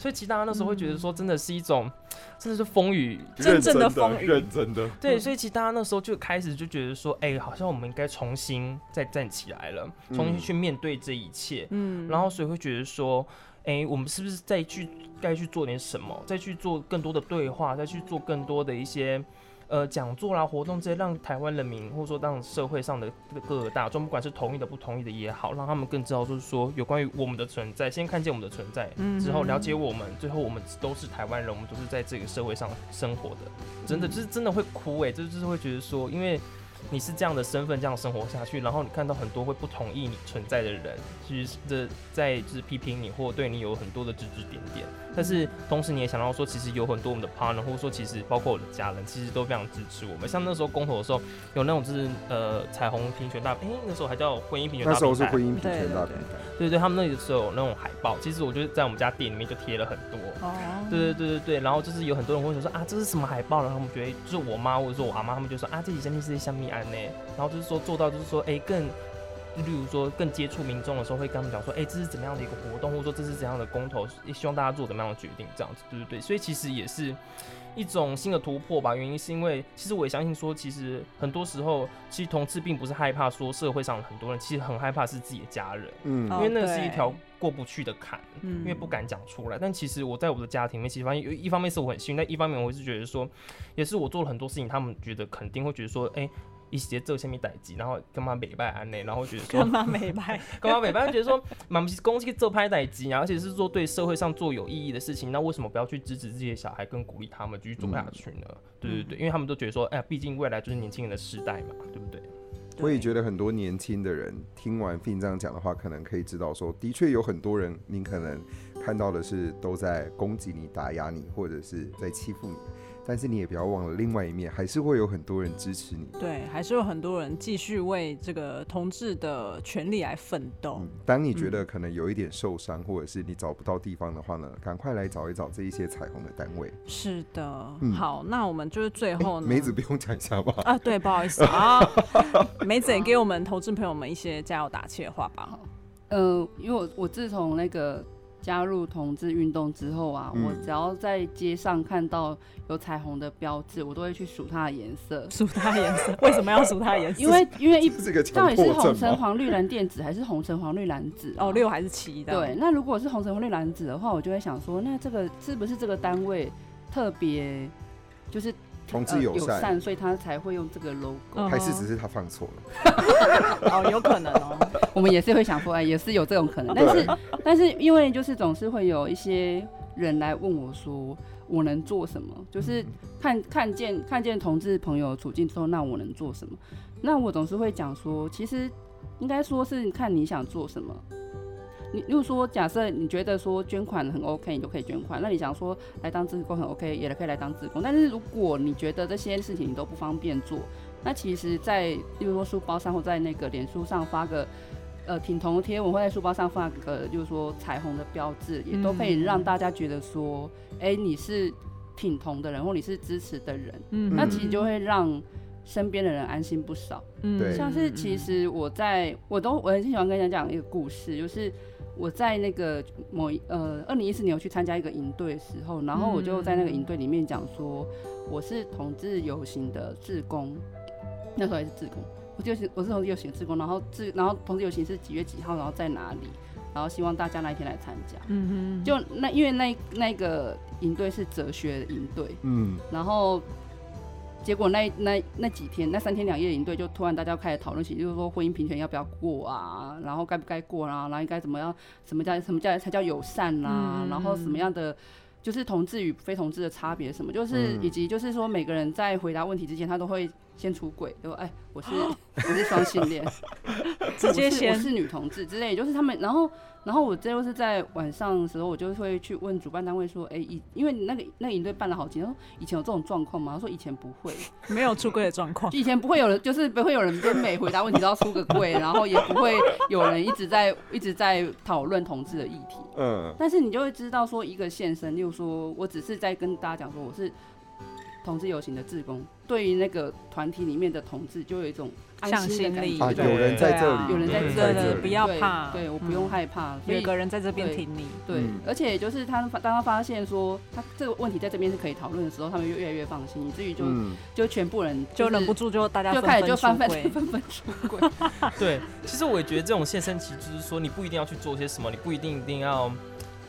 所以其实大家那时候会觉得说，真的是一种，真的是风雨，真正的风雨，认真的。对，所以其实大家那时候就开始就觉得说，哎，好像我们应该重新再站起来了，重新去面对这一切。嗯，然后所以会觉得说，哎，我们是不是再去该去做点什么，再去做更多的对话，再去做更多的一些。呃，讲座啦、活动这些，让台湾人民或者说让社会上的各个大众，不管是同意的、不同意的也好，让他们更知道，就是说有关于我们的存在，先看见我们的存在，之后了解我们，最后我们都是台湾人，我们都是在这个社会上生活的。真的就是真的会哭哎、欸，就是就是会觉得说，因为。你是这样的身份，这样生活下去，然后你看到很多会不同意你存在的人，其实这在就是批评你，或对你有很多的指指点点。但是同时你也想到说，其实有很多我们的 partner，或者说其实包括我的家人，其实都非常支持我们。像那时候公投的时候，有那种就是呃彩虹平权大，哎、欸，那时候还叫婚姻平权大。那时候是婚姻平权大平台。对对对，他们那个时候有那种海报，其实我就是在我们家店里面就贴了很多。哦。对对对对对，然后就是有很多人会说啊，这是什么海报？然后他们觉得就是我妈或者说我阿妈，他们就说啊，这几件是香蜜安呢。然后就是说做到就是说，哎，更，例如说更接触民众的时候，会跟他们讲说，哎，这是怎么样的一个活动，或者说这是怎样的公投，希望大家做怎么样的决定，这样子，对不对？所以其实也是。一种新的突破吧，原因是因为其实我也相信说，其实很多时候，其实同志并不是害怕说社会上很多人，其实很害怕是自己的家人，嗯，因为那是一条过不去的坎，嗯，因为不敢讲出来。但其实我在我的家庭里面，其实发现有一方面是我很幸运，但一方面我是觉得说，也是我做了很多事情，他们觉得肯定会觉得说，哎、欸。一些做下面代志，然后干嘛美拜安内，然后觉得说 干嘛美拜，干嘛美拜，觉得说 蛮不是公司做拍代志，而且是做对社会上做有意义的事情，那为什么不要去支持这些小孩，跟鼓励他们继续做下去呢？嗯、对对对，因为他们都觉得说，哎呀，毕竟未来就是年轻人的时代嘛，对不对？我也觉得很多年轻的人听完 Fin 这样讲的话，可能可以知道说，的确有很多人，你可能看到的是都在攻击你、打压你，或者是在欺负你。但是你也不要忘了另外一面，还是会有很多人支持你。对，还是有很多人继续为这个同志的权利来奋斗。嗯，当你觉得可能有一点受伤，嗯，或者是你找不到地方的话呢，赶快来找一找这一些彩虹的单位。是的，嗯，好，那我们就是最后呢，梅子不用讲一下吧？啊，对，不好意思啊，梅子也给我们同志朋友们一些加油打气的话吧。嗯，呃，因为我我自从那个。加入同志运动之后啊，嗯，我只要在街上看到有彩虹的标志，我都会去数它的颜色。数它的颜色？为什么要数它的颜色？因为 因为一到底是红橙黄绿蓝靛紫还是红橙黄绿蓝紫？哦，六还是七的？对，那如果是红橙黄绿蓝紫的话，我就会想说，那这个是不是这个单位特别就是？同志友善，呃，所以他才会用这个 logo，还是只是他放错了？哦，有可能哦。我们也是会想说，哎，也是有这种可能。但是，但是因为就是总是会有一些人来问我说，我能做什么？就是看看见看见同志朋友处境之后，那我能做什么？那我总是会讲说，其实应该说是看你想做什么。你如果说假设你觉得说捐款很 OK，你就可以捐款。那你想说来当志工很 OK，也可以来当志工。但是如果你觉得这些事情你都不方便做，那其实在，例如说书包上或在那个脸书上发个呃挺同的贴文，或在书包上发个就是说彩虹的标志，也都可以让大家觉得说，哎、嗯欸，你是挺同的人，或你是支持的人。嗯，那其实就会让身边的人安心不少。嗯，像是其实我在我都我很喜欢跟人家讲一个故事，就是。我在那个某一呃二零一四年我去参加一个营队的时候，然后我就在那个营队里面讲说，我是同志游行的志工，那时候还是志工，我就是我是同志游行的志工，然后志然后同志游行是几月几号，然后在哪里，然后希望大家那一天来参加。嗯哼，就那因为那那个营队是哲学营队，嗯，然后。结果那那那几天那三天两夜营队就突然大家开始讨论起，就是说婚姻平权要不要过啊，然后该不该过啊，然后应该怎么样，什么叫什么叫才叫友善啊，然后什么样的就是同志与非同志的差别什么，就是以及就是说每个人在回答问题之前，他都会。先出轨，对吧？哎，我是 我是双性恋，直接先我是女同志之类，就是他们。然后，然后我这又是在晚上的时候，我就会去问主办单位说，哎，以因为那个那个营队办了好几年，说以前有这种状况吗？他说以前不会，没有出柜的状况，以前不会有人，就是不会有人跟每回答问题都要出个柜，然后也不会有人一直在一直在讨论同志的议题。嗯，但是你就会知道说，一个现身，例如说我只是在跟大家讲说，我是。同志游行的志工，对于那个团体里面的同志，就有一种向心的感觉。啊，有人在这里，有人在这里，不要怕，对，我不用害怕，有个人在这边挺你。对，而且就是他当他发现说他这个问题在这边是可以讨论的时候，他们就越来越放心，以至于就就全部人就忍不住就大家就开始就纷纷纷纷出柜。对，其实我也觉得这种现身其实就是说，你不一定要去做些什么，你不一定一定要。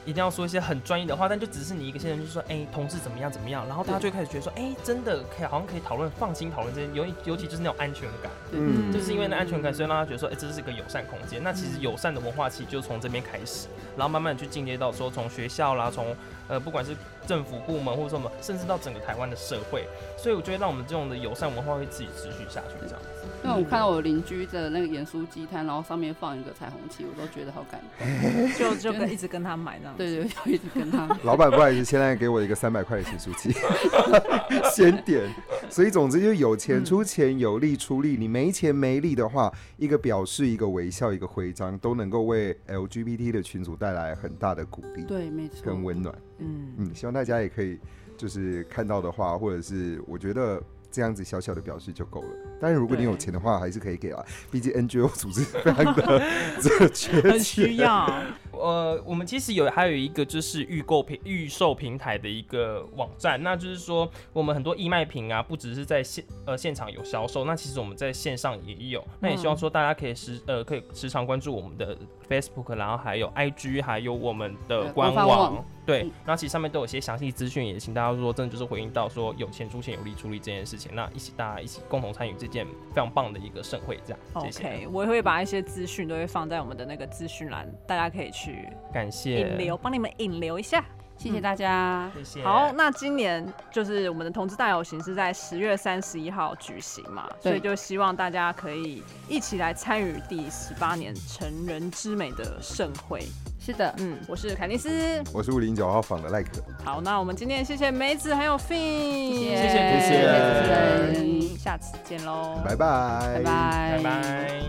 一定要说一些很专业的话，但就只是你一个新人，就是说，哎、欸，同事怎么样怎么样，然后大家就开始觉得说，哎、欸，真的可以，好像可以讨论，放心讨论这些，尤尤其就是那种安全感，嗯，就是因为那安全感，所以让他觉得说，哎、欸，这是一个友善空间。那其实友善的文化其实就从这边开始，然后慢慢去进阶到说，从学校啦，从呃，不管是政府部门或者什么，甚至到整个台湾的社会，所以我觉得让我们这种的友善文化会自己持续下去，这样子。因为我看到我邻居的那个盐酥鸡摊，然后上面放一个彩虹旗，我都觉得好感动，就就跟一直跟他买那样。对，对对，就一直跟他。老板不好意思，现在给我一个三百块的盐酥鸡，先点。所以总之就是有钱出钱，有力出力。你没钱没力的话，一个表示，一个微笑，一个徽章，都能够为 LGBT 的群组带来很大的鼓励。对，没错，跟温暖。嗯嗯，希望大家也可以就是看到的话，或者是我觉得。这样子小小的表示就够了。但是如果你有钱的话，还是可以给啊。毕竟 NGO 组织非常的这缺，很需要。呃，我们其实有还有一个就是预购平预售平台的一个网站，那就是说我们很多义卖品啊，不只是在现呃现场有销售，那其实我们在线上也有。那也希望说大家可以时呃可以时常关注我们的 Facebook，然后还有 IG，还有我们的官网。对，然后其实上面都有些详细资讯，也请大家说真的就是回应到说有钱出钱，有力出力这件事情，那一起大家一起共同参与这件非常棒的一个盛会，这样。OK，谢谢我也会把一些资讯都会放在我们的那个资讯栏，大家可以去感谢引流，帮你们引流一下，谢谢大家，谢谢。好，那今年就是我们的同志大游行是在十月三十一号举行嘛，所以就希望大家可以一起来参与第十八年成人之美的盛会。是的，嗯，我是凯尼斯，我是五零九号房的赖可。好，那我们今天谢谢梅子还有 Fin，谢谢谢谢，谢谢，下次见喽，拜拜，拜拜，拜拜。